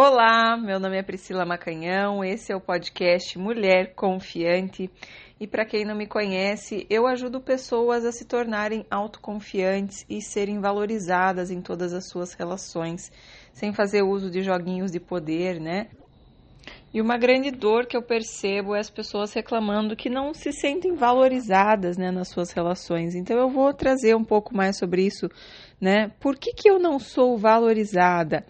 Olá, meu nome é Priscila Macanhão, esse é o podcast Mulher Confiante. E para quem não me conhece, eu ajudo pessoas a se tornarem autoconfiantes e serem valorizadas em todas as suas relações, sem fazer uso de joguinhos de poder, né? E uma grande dor que eu percebo é as pessoas reclamando que não se sentem valorizadas né, nas suas relações. Então eu vou trazer um pouco mais sobre isso, né? Por que, que eu não sou valorizada?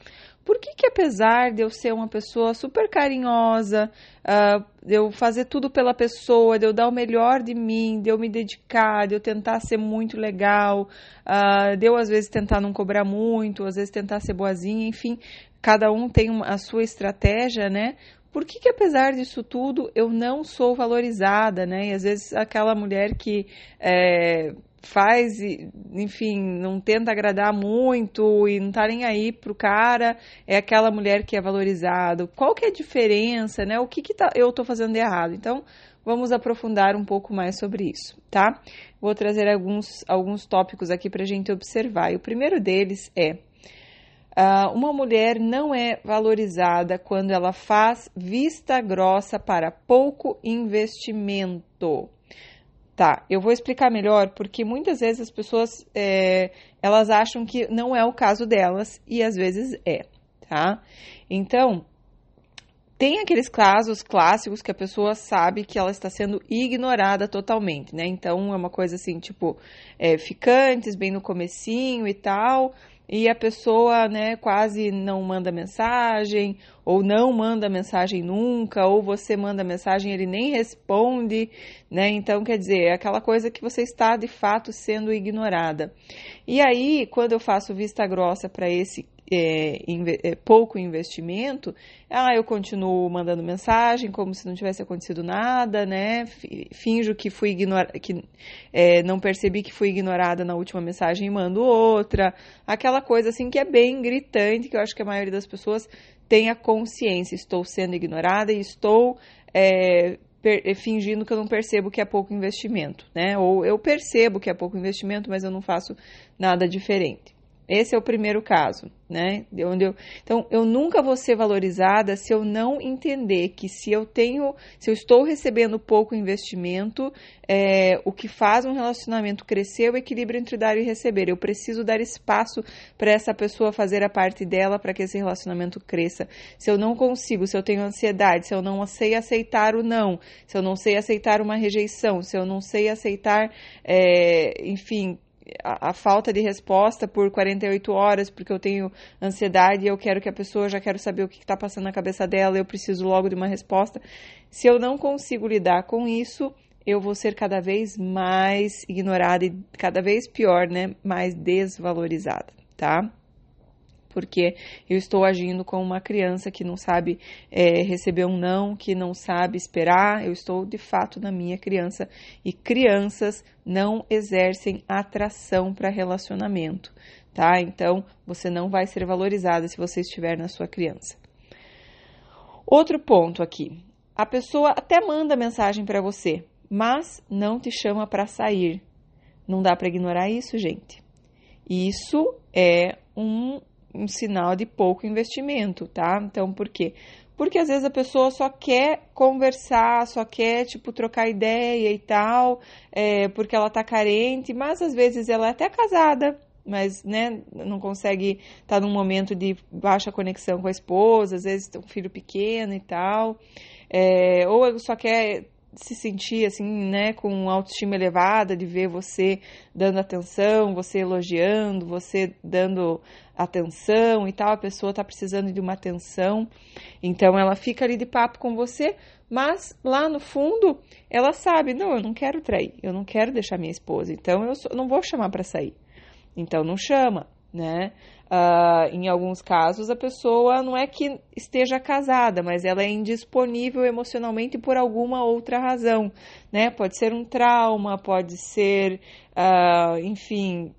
Por que, que apesar de eu ser uma pessoa super carinhosa, uh, de eu fazer tudo pela pessoa, de eu dar o melhor de mim, de eu me dedicar, de eu tentar ser muito legal, uh, de eu às vezes tentar não cobrar muito, às vezes tentar ser boazinha, enfim, cada um tem uma, a sua estratégia, né? Por que, que apesar disso tudo eu não sou valorizada, né? E às vezes aquela mulher que é, faz, enfim, não tenta agradar muito e não tá nem aí pro cara, é aquela mulher que é valorizada. Qual que é a diferença, né? O que, que tá, eu tô fazendo de errado? Então, vamos aprofundar um pouco mais sobre isso, tá? Vou trazer alguns, alguns tópicos aqui pra gente observar. E o primeiro deles é Uh, uma mulher não é valorizada quando ela faz vista grossa para pouco investimento. Tá, eu vou explicar melhor porque muitas vezes as pessoas é, elas acham que não é o caso delas e às vezes é, tá? Então tem aqueles casos clássicos que a pessoa sabe que ela está sendo ignorada totalmente, né? Então é uma coisa assim, tipo, é, ficantes bem no comecinho e tal, e a pessoa, né, quase não manda mensagem, ou não manda mensagem nunca, ou você manda mensagem ele nem responde, né? Então, quer dizer, é aquela coisa que você está de fato sendo ignorada. E aí, quando eu faço vista grossa para esse é, é, pouco investimento, ah, eu continuo mandando mensagem como se não tivesse acontecido nada, né? Finjo que fui ignorada, que é, não percebi que fui ignorada na última mensagem e mando outra. Aquela coisa assim que é bem gritante, que eu acho que a maioria das pessoas tem a consciência, estou sendo ignorada e estou é, fingindo que eu não percebo que é pouco investimento, né? Ou eu percebo que é pouco investimento, mas eu não faço nada diferente. Esse é o primeiro caso, né? De onde eu, então, eu nunca vou ser valorizada se eu não entender que se eu tenho, se eu estou recebendo pouco investimento, é, o que faz um relacionamento crescer é o equilíbrio entre dar e receber. Eu preciso dar espaço para essa pessoa fazer a parte dela para que esse relacionamento cresça. Se eu não consigo, se eu tenho ansiedade, se eu não sei aceitar o não, se eu não sei aceitar uma rejeição, se eu não sei aceitar, é, enfim, a, a, falta de resposta por 48 horas, porque eu tenho ansiedade e eu quero que a pessoa, já quero saber o que está passando na cabeça dela, eu preciso logo de uma resposta. Se eu não consigo lidar com isso, eu vou ser cada vez mais ignorada e cada vez pior, né? Mais desvalorizada, tá? Porque eu estou agindo como uma criança que não sabe é, receber um não, que não sabe esperar. Eu estou de fato na minha criança e crianças não exercem atração para relacionamento, tá? Então você não vai ser valorizada se você estiver na sua criança. Outro ponto aqui: a pessoa até manda mensagem para você, mas não te chama para sair. Não dá para ignorar isso, gente. Isso é um um sinal de pouco investimento, tá? Então, por quê? Porque às vezes a pessoa só quer conversar, só quer, tipo, trocar ideia e tal, é, porque ela tá carente, mas às vezes ela é até casada, mas, né, não consegue estar tá num momento de baixa conexão com a esposa, às vezes tem um filho pequeno e tal, é, ou só quer se sentir assim, né, com autoestima elevada, de ver você dando atenção, você elogiando, você dando atenção e tal, a pessoa está precisando de uma atenção, então ela fica ali de papo com você, mas lá no fundo ela sabe, não, eu não quero trair, eu não quero deixar minha esposa, então eu não vou chamar para sair, então não chama, né? Uh, em alguns casos, a pessoa não é que esteja casada, mas ela é indisponível emocionalmente por alguma outra razão, né? Pode ser um trauma, pode ser, uh, enfim,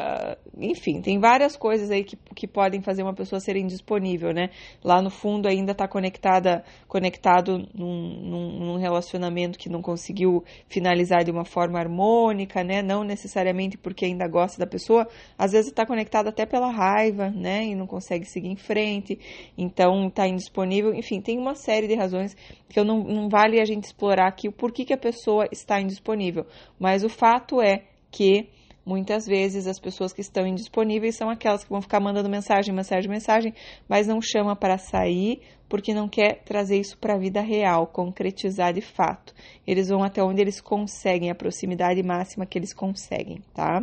Uh, enfim, tem várias coisas aí que, que podem fazer uma pessoa ser indisponível, né? Lá no fundo ainda está conectada, conectado num, num, relacionamento que não conseguiu finalizar de uma forma harmônica, né? Não necessariamente porque ainda gosta da pessoa, às vezes está conectado até pela raiva, né? E não consegue seguir em frente, então está indisponível. Enfim, tem uma série de razões que eu não, não vale a gente explorar aqui o porquê que a pessoa está indisponível, mas o fato é que Muitas vezes as pessoas que estão indisponíveis são aquelas que vão ficar mandando mensagem, mensagem, mensagem, mas não chama para sair porque não quer trazer isso para a vida real, concretizar de fato. Eles vão até onde eles conseguem, a proximidade máxima que eles conseguem, tá?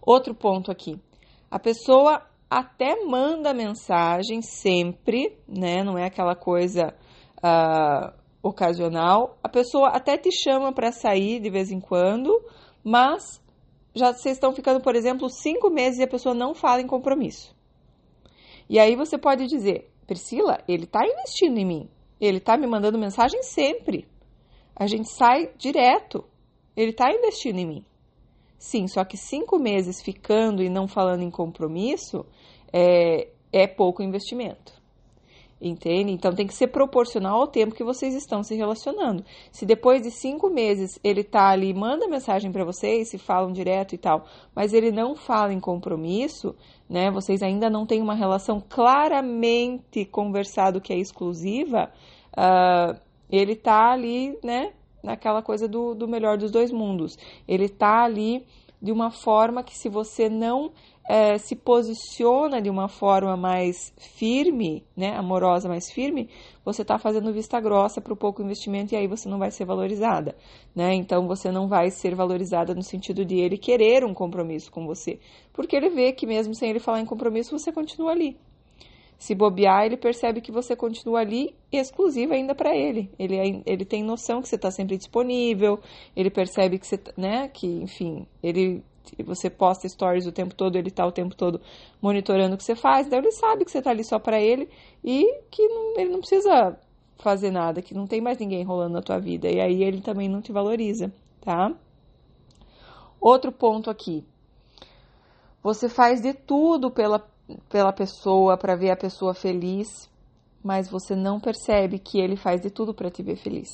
Outro ponto aqui. A pessoa até manda mensagem sempre, né? Não é aquela coisa uh, ocasional. A pessoa até te chama para sair de vez em quando, mas já vocês estão ficando, por exemplo, cinco meses e a pessoa não fala em compromisso. E aí você pode dizer, Priscila, ele está investindo em mim. Ele está me mandando mensagem sempre. A gente sai direto. Ele está investindo em mim. Sim, só que cinco meses ficando e não falando em compromisso é, é pouco investimento. Entende? Então tem que ser proporcional ao tempo que vocês estão se relacionando. Se depois de cinco meses ele tá ali, manda mensagem para vocês, se falam direto e tal, mas ele não fala em compromisso, né? Vocês ainda não têm uma relação claramente conversado que é exclusiva, uh, ele tá ali, né? Naquela coisa do, do melhor dos dois mundos. Ele tá ali de uma forma que se você não é, se posiciona de uma forma mais firme, né, amorosa, mais firme, você está fazendo vista grossa para o pouco investimento e aí você não vai ser valorizada, né? Então você não vai ser valorizada no sentido de ele querer um compromisso com você, porque ele vê que mesmo sem ele falar em compromisso você continua ali. Se bobear, ele percebe que você continua ali exclusiva ainda para ele. ele. Ele tem noção que você está sempre disponível, ele percebe que você, né, que, enfim, ele você posta stories o tempo todo, ele está o tempo todo monitorando o que você faz, então ele sabe que você está ali só para ele e que não, ele não precisa fazer nada, que não tem mais ninguém rolando na tua vida, e aí ele também não te valoriza, tá? Outro ponto aqui. Você faz de tudo pela, pela pessoa, para ver a pessoa feliz, mas você não percebe que ele faz de tudo para te ver feliz.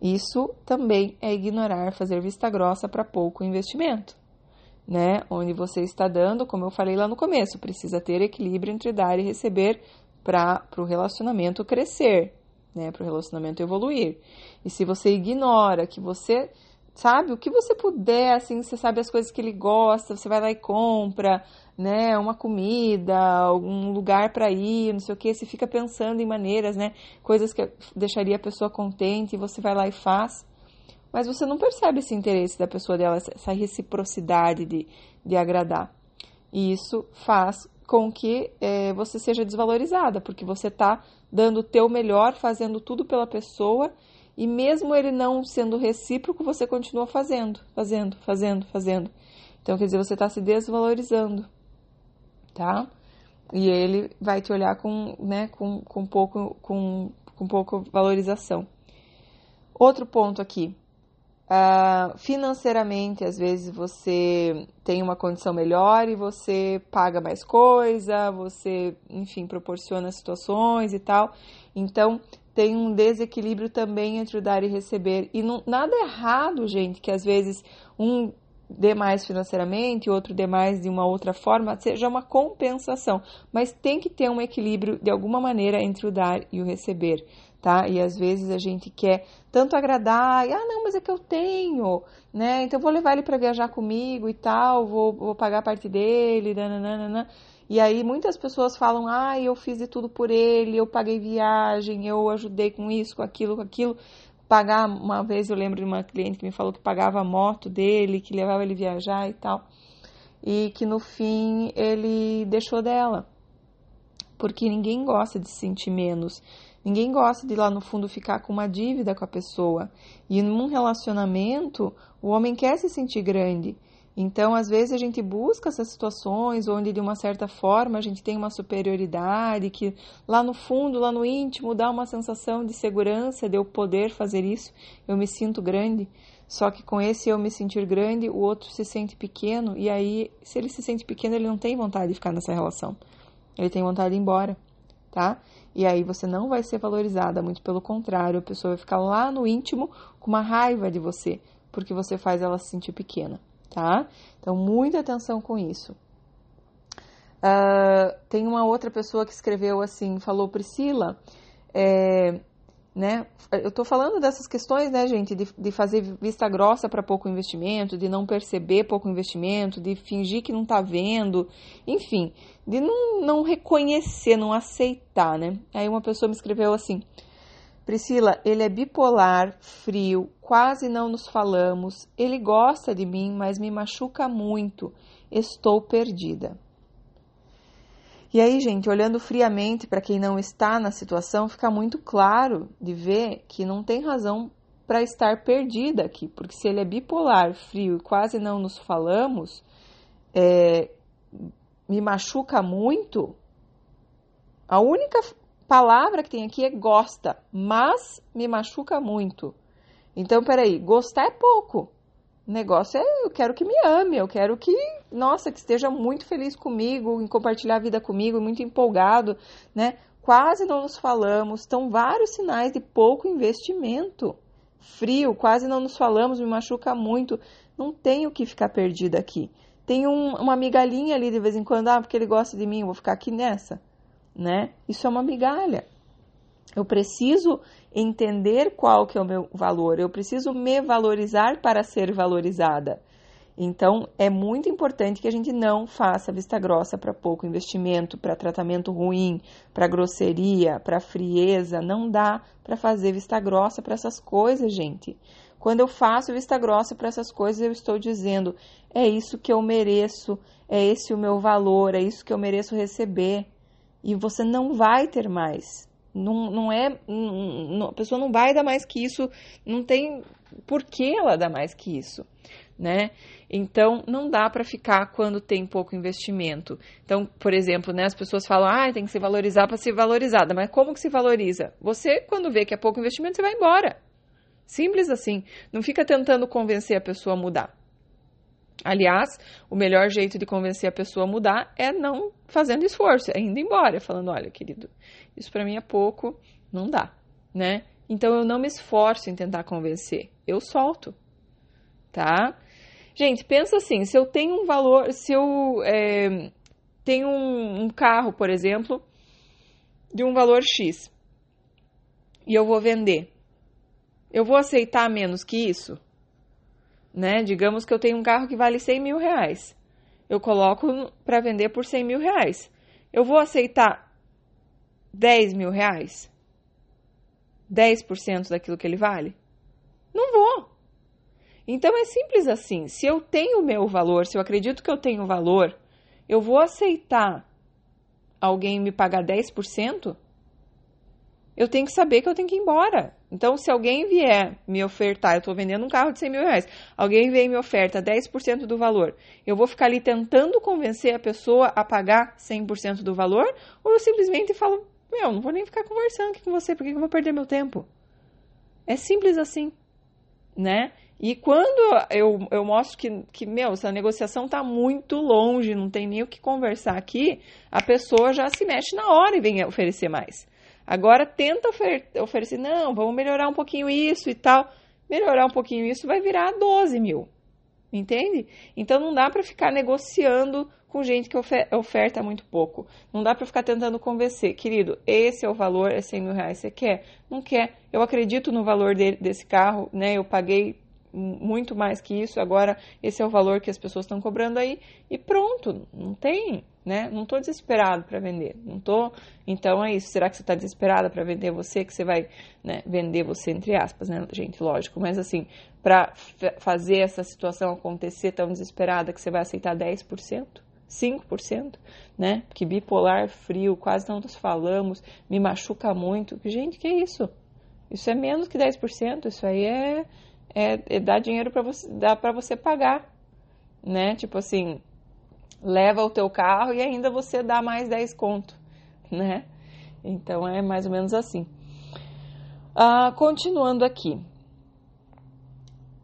Isso também é ignorar fazer vista grossa para pouco investimento né? Onde você está dando, como eu falei lá no começo, precisa ter equilíbrio entre dar e receber para o relacionamento crescer, né? Para o relacionamento evoluir. E se você ignora que você sabe o que você puder, assim, você sabe as coisas que ele gosta, você vai lá e compra, né? Uma comida, algum lugar para ir, não sei o que, você fica pensando em maneiras, né? Coisas que deixaria a pessoa contente e você vai lá e faz mas você não percebe esse interesse da pessoa dela, essa reciprocidade de, de agradar. E isso faz com que é, você seja desvalorizada, porque você está dando o teu melhor, fazendo tudo pela pessoa, e mesmo ele não sendo recíproco, você continua fazendo, fazendo, fazendo, fazendo. Então, quer dizer, você está se desvalorizando, tá? E ele vai te olhar com, né, com, com, pouco, com, com pouco valorização. Outro ponto aqui, Uh, financeiramente, às vezes você tem uma condição melhor e você paga mais coisa, você, enfim, proporciona situações e tal. Então, tem um desequilíbrio também entre o dar e receber. E não, nada errado, gente, que às vezes um dê mais financeiramente, outro dê mais de uma outra forma, seja uma compensação. Mas tem que ter um equilíbrio de alguma maneira entre o dar e o receber tá? E às vezes a gente quer tanto agradar, e, ah, não, mas é que eu tenho, né? Então vou levar ele para viajar comigo e tal, vou, vou pagar a parte dele, nananana. E aí muitas pessoas falam, ah, eu fiz de tudo por ele, eu paguei viagem, eu ajudei com isso, com aquilo, com aquilo. Pagar, uma vez eu lembro de uma cliente que me falou que pagava a moto dele, que levava ele viajar e tal. E que no fim ele deixou dela. Porque ninguém gosta de se sentir menos. Ninguém gosta de lá no fundo ficar com uma dívida com a pessoa. E num relacionamento, o homem quer se sentir grande. Então, às vezes, a gente busca essas situações onde, de uma certa forma, a gente tem uma superioridade, que lá no fundo, lá no íntimo, dá uma sensação de segurança de eu poder fazer isso, eu me sinto grande. Só que com esse eu me sentir grande, o outro se sente pequeno, e aí, se ele se sente pequeno, ele não tem vontade de ficar nessa relação. Ele tem vontade de ir embora, tá? E aí você não vai ser valorizada, muito pelo contrário, a pessoa vai ficar lá no íntimo com uma raiva de você, porque você faz ela se sentir pequena, tá? Então, muita atenção com isso. Uh, tem uma outra pessoa que escreveu assim, falou, Priscila, é, né? Eu estou falando dessas questões, né, gente, de, de fazer vista grossa para pouco investimento, de não perceber pouco investimento, de fingir que não está vendo, enfim, de não, não reconhecer, não aceitar, né? Aí uma pessoa me escreveu assim: Priscila, ele é bipolar, frio, quase não nos falamos, ele gosta de mim, mas me machuca muito, estou perdida. E aí, gente, olhando friamente para quem não está na situação, fica muito claro de ver que não tem razão para estar perdida aqui, porque se ele é bipolar, frio e quase não nos falamos, é, me machuca muito. A única palavra que tem aqui é gosta, mas me machuca muito. Então, peraí, gostar é pouco. O negócio é eu quero que me ame, eu quero que, nossa, que esteja muito feliz comigo, em compartilhar a vida comigo, muito empolgado, né? Quase não nos falamos, estão vários sinais de pouco investimento. Frio, quase não nos falamos, me machuca muito. Não tenho que ficar perdida aqui. Tem um, uma migalhinha ali de vez em quando, ah, porque ele gosta de mim, eu vou ficar aqui nessa, né? Isso é uma migalha. Eu preciso entender qual que é o meu valor, eu preciso me valorizar para ser valorizada. Então, é muito importante que a gente não faça vista grossa para pouco investimento, para tratamento ruim, para grosseria, para frieza. Não dá para fazer vista grossa para essas coisas, gente. Quando eu faço vista grossa para essas coisas, eu estou dizendo: é isso que eu mereço, é esse o meu valor, é isso que eu mereço receber. E você não vai ter mais. Não, não é. Não, a pessoa não vai dar mais que isso, não tem por que ela dar mais que isso, né? Então, não dá para ficar quando tem pouco investimento. Então, por exemplo, né, as pessoas falam, ah, tem que se valorizar para ser valorizada. Mas como que se valoriza? Você, quando vê que é pouco investimento, você vai embora. Simples assim. Não fica tentando convencer a pessoa a mudar. Aliás, o melhor jeito de convencer a pessoa a mudar é não fazendo esforço, é indo embora, falando: olha, querido, isso para mim é pouco, não dá, né? Então eu não me esforço em tentar convencer, eu solto, tá? Gente, pensa assim: se eu tenho um valor, se eu é, tenho um, um carro, por exemplo, de um valor X e eu vou vender, eu vou aceitar menos que isso? né? Digamos que eu tenho um carro que vale 100 mil reais. Eu coloco para vender por 100 mil reais. Eu vou aceitar 10 mil reais? 10% daquilo que ele vale? Não vou. Então é simples assim. Se eu tenho o meu valor, se eu acredito que eu tenho valor, eu vou aceitar alguém me pagar 10%? eu tenho que saber que eu tenho que ir embora. Então, se alguém vier me ofertar, eu estou vendendo um carro de 100 mil reais, alguém vem me oferta 10% do valor, eu vou ficar ali tentando convencer a pessoa a pagar 100% do valor, ou eu simplesmente falo, meu, não vou nem ficar conversando aqui com você, por que eu vou perder meu tempo? É simples assim, né? E quando eu, eu mostro que, que, meu, essa negociação está muito longe, não tem nem o que conversar aqui, a pessoa já se mexe na hora e vem oferecer mais. Agora tenta ofer oferecer, não, vamos melhorar um pouquinho isso e tal. Melhorar um pouquinho isso vai virar 12 mil. Entende? Então não dá para ficar negociando com gente que ofer oferta muito pouco. Não dá para ficar tentando convencer, querido, esse é o valor, é 100 mil reais, você quer? Não quer. Eu acredito no valor de, desse carro, né? Eu paguei muito mais que isso, agora esse é o valor que as pessoas estão cobrando aí e pronto, não tem, né? Não estou desesperado para vender, não tô. Então é isso. Será que você está desesperada para vender você que você vai né, vender você entre aspas, né, gente? Lógico, mas assim para fazer essa situação acontecer tão desesperada que você vai aceitar 10%? 5%, né? Que bipolar, frio, quase não nos falamos, me machuca muito. Gente, que isso? Isso é menos que 10%, isso aí é é, é dar dinheiro para você, dá para você pagar, né? Tipo assim, leva o teu carro e ainda você dá mais 10 conto, né? Então é mais ou menos assim. Ah, continuando aqui.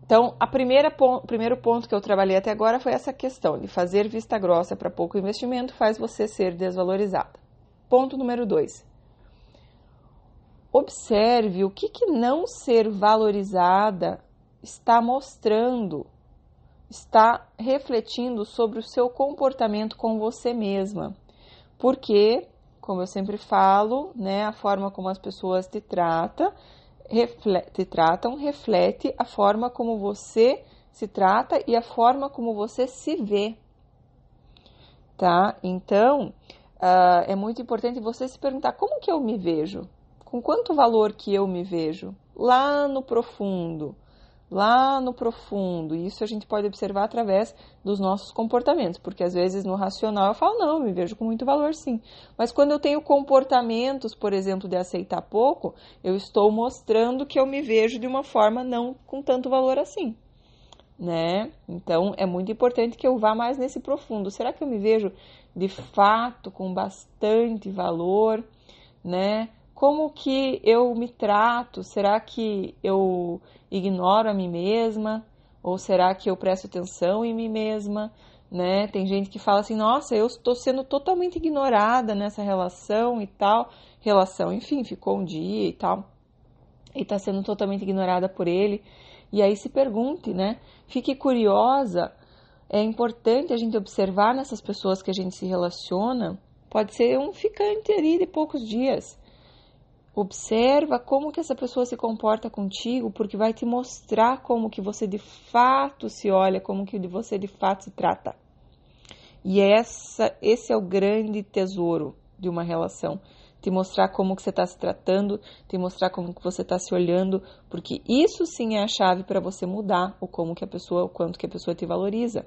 Então, a primeira primeiro ponto que eu trabalhei até agora foi essa questão de fazer vista grossa para pouco investimento faz você ser desvalorizada. Ponto número dois. Observe o que, que não ser valorizada está mostrando, está refletindo sobre o seu comportamento com você mesma. Porque, como eu sempre falo, né, a forma como as pessoas te tratam reflete, te tratam reflete a forma como você se trata e a forma como você se vê. Tá? Então, uh, é muito importante você se perguntar como que eu me vejo? Com quanto valor que eu me vejo? Lá no profundo lá no profundo. E isso a gente pode observar através dos nossos comportamentos, porque às vezes no racional eu falo, não, eu me vejo com muito valor sim. Mas quando eu tenho comportamentos, por exemplo, de aceitar pouco, eu estou mostrando que eu me vejo de uma forma não com tanto valor assim. Né? Então é muito importante que eu vá mais nesse profundo. Será que eu me vejo de fato com bastante valor, né? Como que eu me trato? Será que eu ignoro a mim mesma? Ou será que eu presto atenção em mim mesma? Né? Tem gente que fala assim: nossa, eu estou sendo totalmente ignorada nessa relação e tal. Relação, enfim, ficou um dia e tal. E está sendo totalmente ignorada por ele. E aí se pergunte, né? Fique curiosa. É importante a gente observar nessas pessoas que a gente se relaciona. Pode ser um ficante ali de poucos dias Observa como que essa pessoa se comporta contigo, porque vai te mostrar como que você de fato se olha, como que você de fato se trata. E essa, esse é o grande tesouro de uma relação. Te mostrar como que você está se tratando, te mostrar como que você está se olhando, porque isso sim é a chave para você mudar o como que a pessoa, o quanto que a pessoa te valoriza,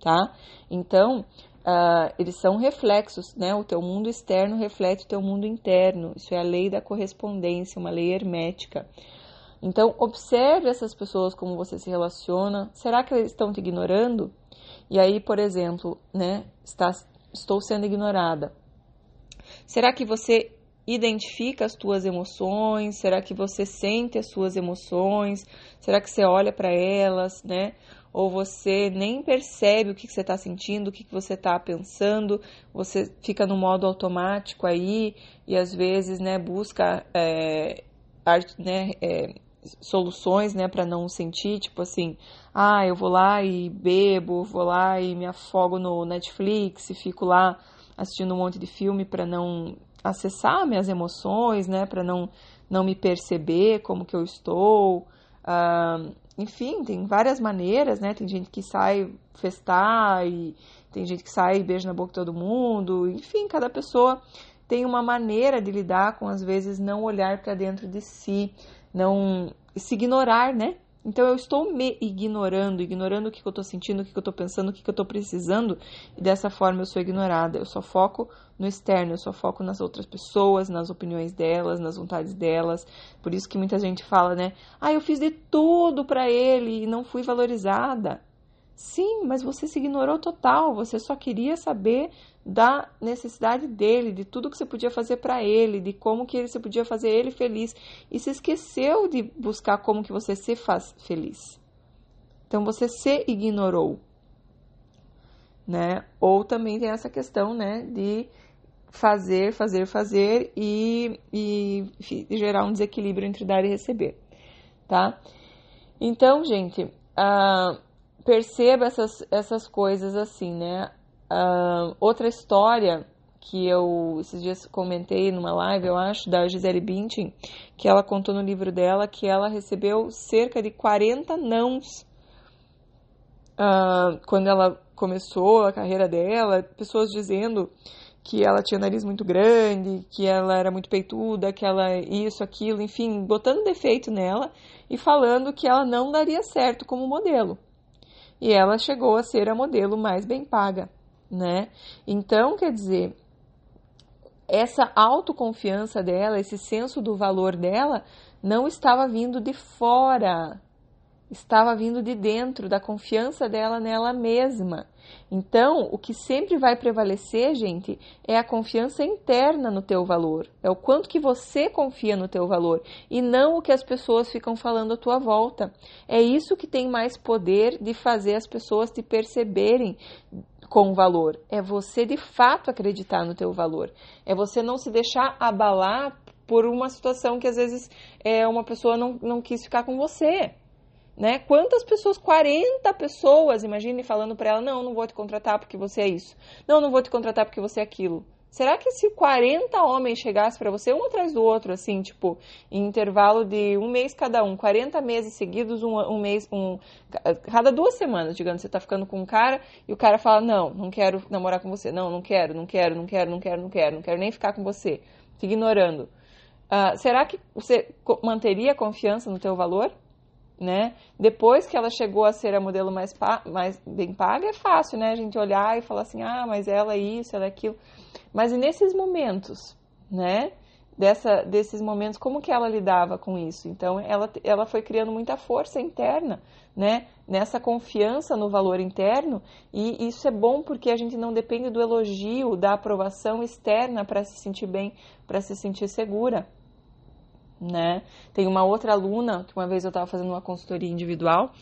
tá? Então, Uh, eles são reflexos, né? O teu mundo externo reflete o teu mundo interno. Isso é a lei da correspondência, uma lei hermética. Então, observe essas pessoas como você se relaciona. Será que eles estão te ignorando? E aí, por exemplo, né? Está, estou sendo ignorada. Será que você identifica as tuas emoções? Será que você sente as suas emoções? Será que você olha para elas, né? Ou você nem percebe o que, que você está sentindo, o que, que você está pensando, você fica no modo automático aí e às vezes né, busca é, art, né, é, soluções né, para não sentir, tipo assim, ah, eu vou lá e bebo, vou lá e me afogo no Netflix e fico lá assistindo um monte de filme para não acessar minhas emoções, né, para não, não me perceber como que eu estou. Uh, enfim, tem várias maneiras, né? Tem gente que sai festar e tem gente que sai e beija na boca de todo mundo. Enfim, cada pessoa tem uma maneira de lidar com, às vezes, não olhar para dentro de si, não se ignorar, né? Então eu estou me ignorando, ignorando o que, eu estou sentindo, o que, eu estou pensando, o que, eu estou precisando, e dessa forma eu sou ignorada. Eu só foco no externo, eu só foco nas outras pessoas, nas opiniões delas, nas vontades delas. Por isso que muita gente fala, né? Ah, eu fiz de tudo para ele e não fui valorizada. Sim, mas você se ignorou total, você só queria saber da necessidade dele, de tudo que você podia fazer para ele, de como que você podia fazer ele feliz e se esqueceu de buscar como que você se faz feliz. Então você se ignorou, né? Ou também tem essa questão, né, de fazer, fazer, fazer e, e, e gerar um desequilíbrio entre dar e receber, tá? Então, gente, uh, perceba essas, essas coisas assim, né? Uh, outra história que eu esses dias comentei numa live, eu acho, da Gisele Bündchen, que ela contou no livro dela que ela recebeu cerca de 40 nãos uh, quando ela começou a carreira dela, pessoas dizendo que ela tinha nariz muito grande, que ela era muito peituda, que ela isso, aquilo, enfim, botando defeito nela e falando que ela não daria certo como modelo. E ela chegou a ser a modelo mais bem paga né? Então, quer dizer, essa autoconfiança dela, esse senso do valor dela, não estava vindo de fora, estava vindo de dentro, da confiança dela nela mesma. Então, o que sempre vai prevalecer, gente, é a confiança interna no teu valor. É o quanto que você confia no teu valor e não o que as pessoas ficam falando à tua volta. É isso que tem mais poder de fazer as pessoas te perceberem com valor. É você de fato acreditar no teu valor. É você não se deixar abalar por uma situação que às vezes é, uma pessoa não, não quis ficar com você. Né? Quantas pessoas, 40 pessoas, imagine falando para ela: não, não vou te contratar porque você é isso, não, não vou te contratar porque você é aquilo. Será que se 40 homens chegassem para você, um atrás do outro, assim, tipo, em intervalo de um mês cada um, 40 meses seguidos, um, um mês, um, cada duas semanas, digamos, você tá ficando com um cara e o cara fala: não, não quero namorar com você, não, não quero, não quero, não quero, não quero, não quero, não quero nem ficar com você, te ignorando. Uh, será que você manteria a confiança no teu valor? Né? Depois que ela chegou a ser a modelo mais, mais bem paga, é fácil, né? A gente olhar e falar assim, ah, mas ela é isso, ela é aquilo. Mas e nesses momentos, né? Dessa, desses momentos, como que ela lidava com isso? Então, ela, ela foi criando muita força interna, né? Nessa confiança no valor interno, e isso é bom porque a gente não depende do elogio, da aprovação externa para se sentir bem, para se sentir segura né? Tem uma outra aluna que uma vez eu estava fazendo uma consultoria individual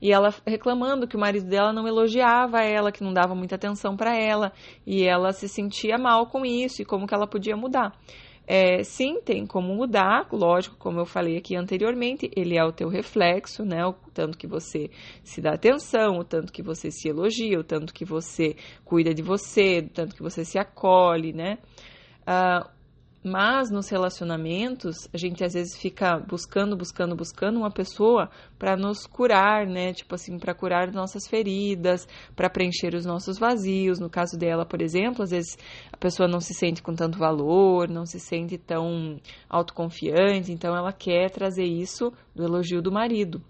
e ela reclamando que o marido dela não elogiava ela, que não dava muita atenção para ela e ela se sentia mal com isso e como que ela podia mudar. É, sim, tem como mudar, lógico, como eu falei aqui anteriormente, ele é o teu reflexo, né? O tanto que você se dá atenção, o tanto que você se elogia, o tanto que você cuida de você, o tanto que você se acolhe, né? Uh, mas nos relacionamentos, a gente às vezes fica buscando, buscando, buscando uma pessoa para nos curar, né? Tipo assim, para curar nossas feridas, para preencher os nossos vazios. No caso dela, por exemplo, às vezes a pessoa não se sente com tanto valor, não se sente tão autoconfiante, então ela quer trazer isso do elogio do marido.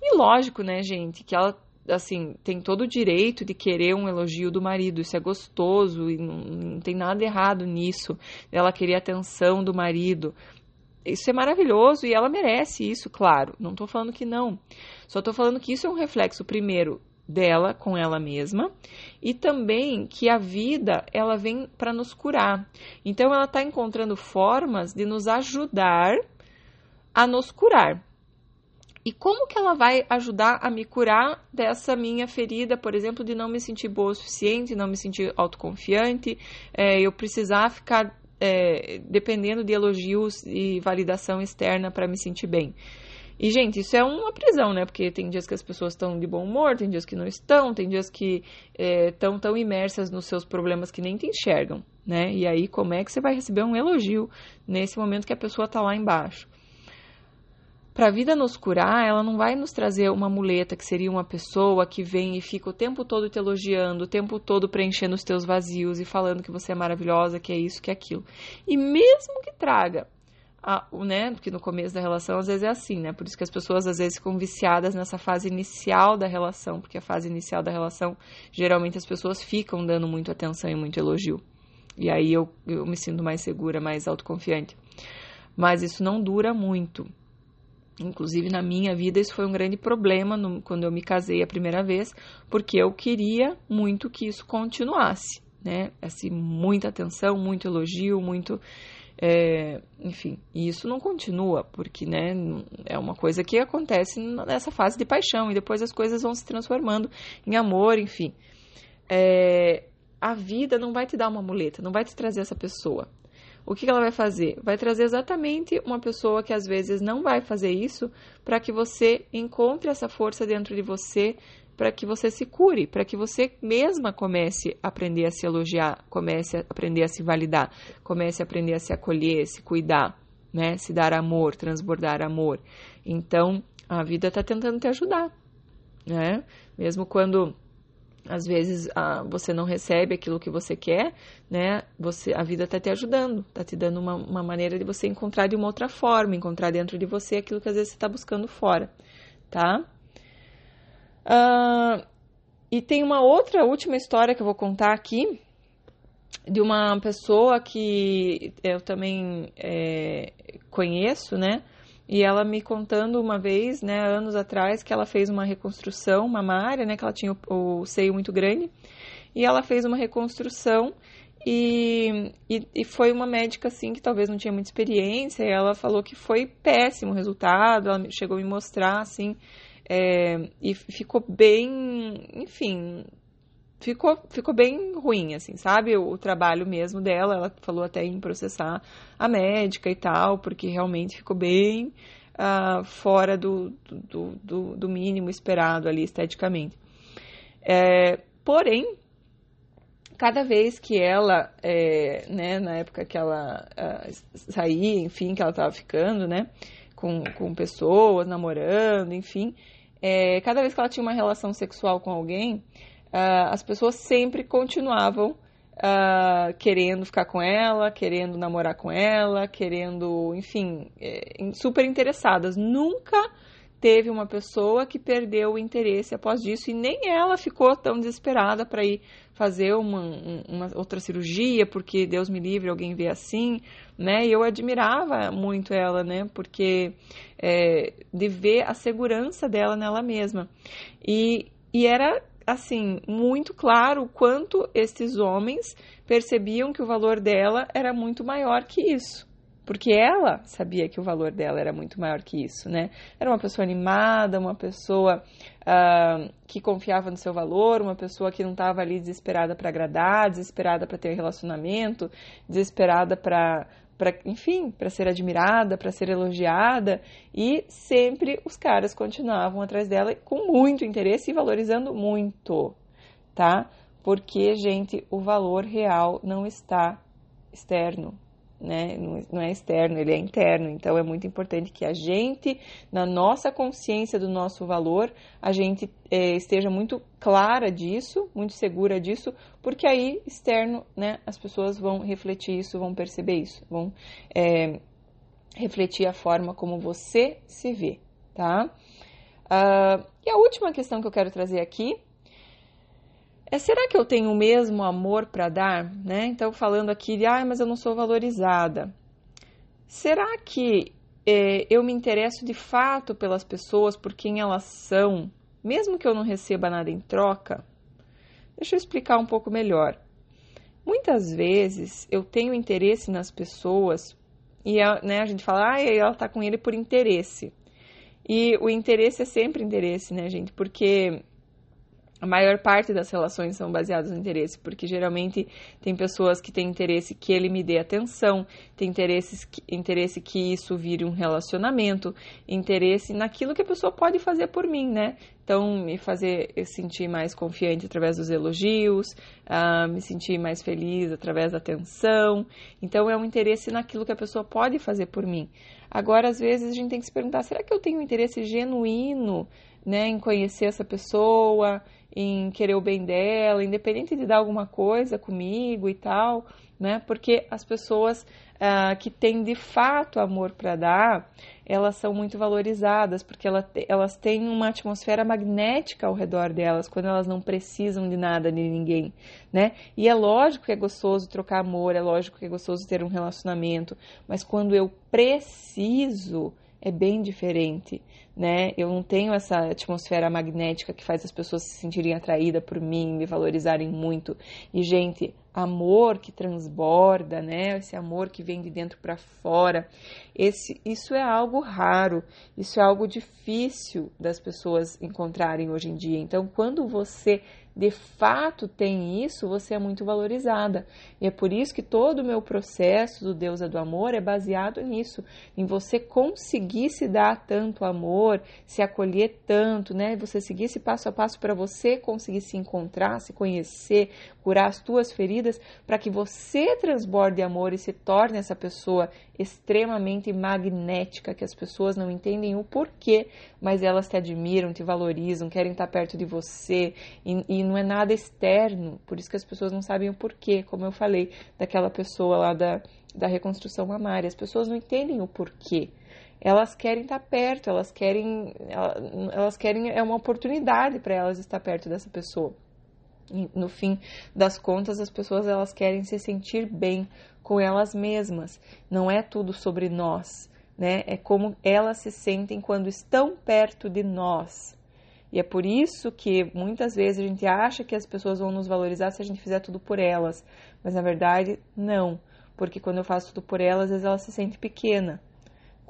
E lógico, né, gente, que ela assim, tem todo o direito de querer um elogio do marido, isso é gostoso e não, não tem nada errado nisso. Ela querer a atenção do marido. Isso é maravilhoso e ela merece isso, claro. Não estou falando que não. Só estou falando que isso é um reflexo, primeiro, dela com ela mesma e também que a vida ela vem para nos curar. Então ela está encontrando formas de nos ajudar a nos curar. E como que ela vai ajudar a me curar dessa minha ferida, por exemplo, de não me sentir boa o suficiente, não me sentir autoconfiante, é, eu precisar ficar é, dependendo de elogios e validação externa para me sentir bem. E, gente, isso é uma prisão, né? Porque tem dias que as pessoas estão de bom humor, tem dias que não estão, tem dias que estão é, tão imersas nos seus problemas que nem te enxergam, né? E aí, como é que você vai receber um elogio nesse momento que a pessoa está lá embaixo? Para a vida nos curar, ela não vai nos trazer uma muleta que seria uma pessoa que vem e fica o tempo todo te elogiando, o tempo todo preenchendo os teus vazios e falando que você é maravilhosa, que é isso, que é aquilo. E mesmo que traga, a, né, porque no começo da relação às vezes é assim, né? Por isso que as pessoas às vezes ficam viciadas nessa fase inicial da relação, porque a fase inicial da relação, geralmente as pessoas ficam dando muito atenção e muito elogio. E aí eu, eu me sinto mais segura, mais autoconfiante. Mas isso não dura muito. Inclusive, na minha vida, isso foi um grande problema no, quando eu me casei a primeira vez, porque eu queria muito que isso continuasse, né? Assim, muita atenção, muito elogio, muito. É, enfim, e isso não continua, porque, né, é uma coisa que acontece nessa fase de paixão, e depois as coisas vão se transformando em amor, enfim. É, a vida não vai te dar uma muleta, não vai te trazer essa pessoa o que ela vai fazer? Vai trazer exatamente uma pessoa que às vezes não vai fazer isso para que você encontre essa força dentro de você, para que você se cure, para que você mesma comece a aprender a se elogiar, comece a aprender a se validar, comece a aprender a se acolher, se cuidar, né? Se dar amor, transbordar amor. Então, a vida está tentando te ajudar, né? Mesmo quando às vezes ah, você não recebe aquilo que você quer, né? Você, a vida está te ajudando, está te dando uma, uma, maneira de você encontrar de uma outra forma, encontrar dentro de você aquilo que às vezes você está buscando fora, tá? Ah, e tem uma outra última história que eu vou contar aqui de uma pessoa que eu também é, conheço, né? E ela me contando uma vez, né, anos atrás, que ela fez uma reconstrução mamária, né, que ela tinha o, o seio muito grande, e ela fez uma reconstrução e, e, e, foi uma médica assim que talvez não tinha muita experiência, e ela falou que foi péssimo o resultado, ela chegou a me mostrar assim, é, e ficou bem, enfim, ficou, ficou bem ruim, assim, sabe? O, o, trabalho mesmo dela, ela falou até em processar a médica e tal, porque realmente ficou bem uh, fora do, do, do, do, mínimo esperado ali esteticamente. É, porém, cada vez que ela, é, né, na época que ela uh, saía, enfim, que ela estava ficando, né, com, com pessoas, namorando, enfim, é, cada vez que ela tinha uma relação sexual com alguém, uh, as pessoas sempre continuavam uh, querendo ficar com ela, querendo namorar com ela, querendo, enfim, é, super interessadas. Nunca teve uma pessoa que perdeu o interesse após disso e nem ela ficou tão desesperada para ir fazer uma, uma, outra cirurgia, porque Deus me livre, alguém vê assim, né? E eu admirava muito ela, né? Porque é, de ver a segurança dela nela mesma. E, e era assim, muito claro quanto esses homens percebiam que o valor dela era muito maior que isso. Porque ela sabia que o valor dela era muito maior que isso, né? Era uma pessoa animada, uma pessoa uh, que confiava no seu valor, uma pessoa que não estava ali desesperada para agradar, desesperada para ter relacionamento, desesperada para para, enfim, para ser admirada, para ser elogiada, e sempre os caras continuavam atrás dela com muito interesse e valorizando muito, tá? Porque, gente, o valor real não está externo, né? Não é externo, ele é interno. Então é muito importante que a gente, na nossa consciência do nosso valor, a gente é, esteja muito clara disso, muito segura disso, porque aí externo, né? As pessoas vão refletir isso, vão perceber isso, vão é, refletir a forma como você se vê, tá? Uh, e a última questão que eu quero trazer aqui é será que eu tenho o mesmo amor para dar? Né? Então, falando aqui de, ah, mas eu não sou valorizada. Será que é, eu me interesso de fato pelas pessoas por quem elas são, mesmo que eu não receba nada em troca? Deixa eu explicar um pouco melhor. Muitas vezes eu tenho interesse nas pessoas e né, a gente fala, ah, ela está com ele por interesse. E o interesse é sempre interesse, né, gente? Porque a maior parte das relações são baseadas no interesse, porque geralmente tem pessoas que têm interesse que ele me dê atenção, tem interesses que, interesse que isso vire um relacionamento, interesse naquilo que a pessoa pode fazer por mim, né? Então, me fazer sentir mais confiante através dos elogios, uh, me sentir mais feliz através da atenção. Então, é um interesse naquilo que a pessoa pode fazer por mim. Agora, às vezes, a gente tem que se perguntar: será que eu tenho um interesse genuíno né, em conhecer essa pessoa? Em querer o bem dela, independente de dar alguma coisa comigo e tal, né? Porque as pessoas ah, que têm de fato amor para dar, elas são muito valorizadas, porque ela, elas têm uma atmosfera magnética ao redor delas, quando elas não precisam de nada, de ninguém, né? E é lógico que é gostoso trocar amor, é lógico que é gostoso ter um relacionamento, mas quando eu preciso, é bem diferente, né? Eu não tenho essa atmosfera magnética que faz as pessoas se sentirem atraídas por mim, me valorizarem muito. E gente, amor que transborda, né? Esse amor que vem de dentro para fora. Esse, isso é algo raro, isso é algo difícil das pessoas encontrarem hoje em dia. Então, quando você de fato tem isso, você é muito valorizada. E é por isso que todo o meu processo do Deus é do Amor é baseado nisso, em você conseguir se dar tanto amor, se acolher tanto, né? Você seguir esse passo a passo para você conseguir se encontrar, se conhecer, curar as tuas feridas, para que você transborde amor e se torne essa pessoa extremamente magnética, que as pessoas não entendem o porquê, mas elas te admiram, te valorizam, querem estar perto de você, e, e não é nada externo, por isso que as pessoas não sabem o porquê, como eu falei, daquela pessoa lá da, da reconstrução mamária, as pessoas não entendem o porquê. Elas querem estar perto, elas querem, elas querem é uma oportunidade para elas estar perto dessa pessoa no fim das contas, as pessoas elas querem se sentir bem com elas mesmas. Não é tudo sobre nós, né? É como elas se sentem quando estão perto de nós. E é por isso que muitas vezes a gente acha que as pessoas vão nos valorizar se a gente fizer tudo por elas, mas na verdade não, porque quando eu faço tudo por elas, às vezes ela se sente pequena.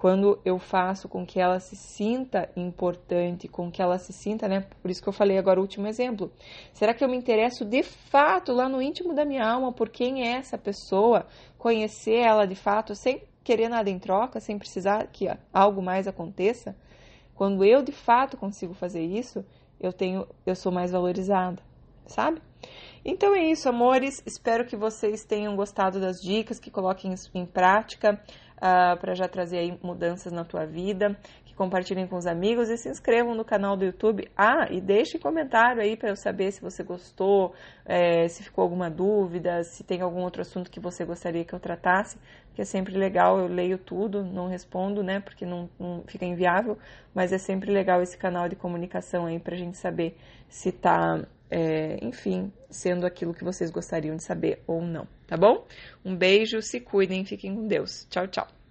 Quando eu faço com que ela se sinta importante, com que ela se sinta, né? Por isso que eu falei agora o último exemplo. Será que eu me interesso de fato lá no íntimo da minha alma por quem é essa pessoa? Conhecer ela de fato sem querer nada em troca, sem precisar que algo mais aconteça? Quando eu de fato consigo fazer isso, eu tenho, eu sou mais valorizada, sabe? Então é isso, amores. Espero que vocês tenham gostado das dicas, que coloquem isso em prática uh, ah, para já trazer aí mudanças na tua vida, que compartilhem com os amigos e se inscrevam no canal do YouTube. Ah, e deixe comentário aí para eu saber se você gostou, é, se ficou alguma dúvida, se tem algum outro assunto que você gostaria que eu tratasse que é sempre legal, eu leio tudo, não respondo, né, porque não, não fica inviável, mas é sempre legal esse canal de comunicação aí pra gente saber se tá, é, enfim, sendo aquilo que vocês gostariam de saber ou não, tá bom? Um beijo, se cuidem, fiquem com Deus. Tchau, tchau.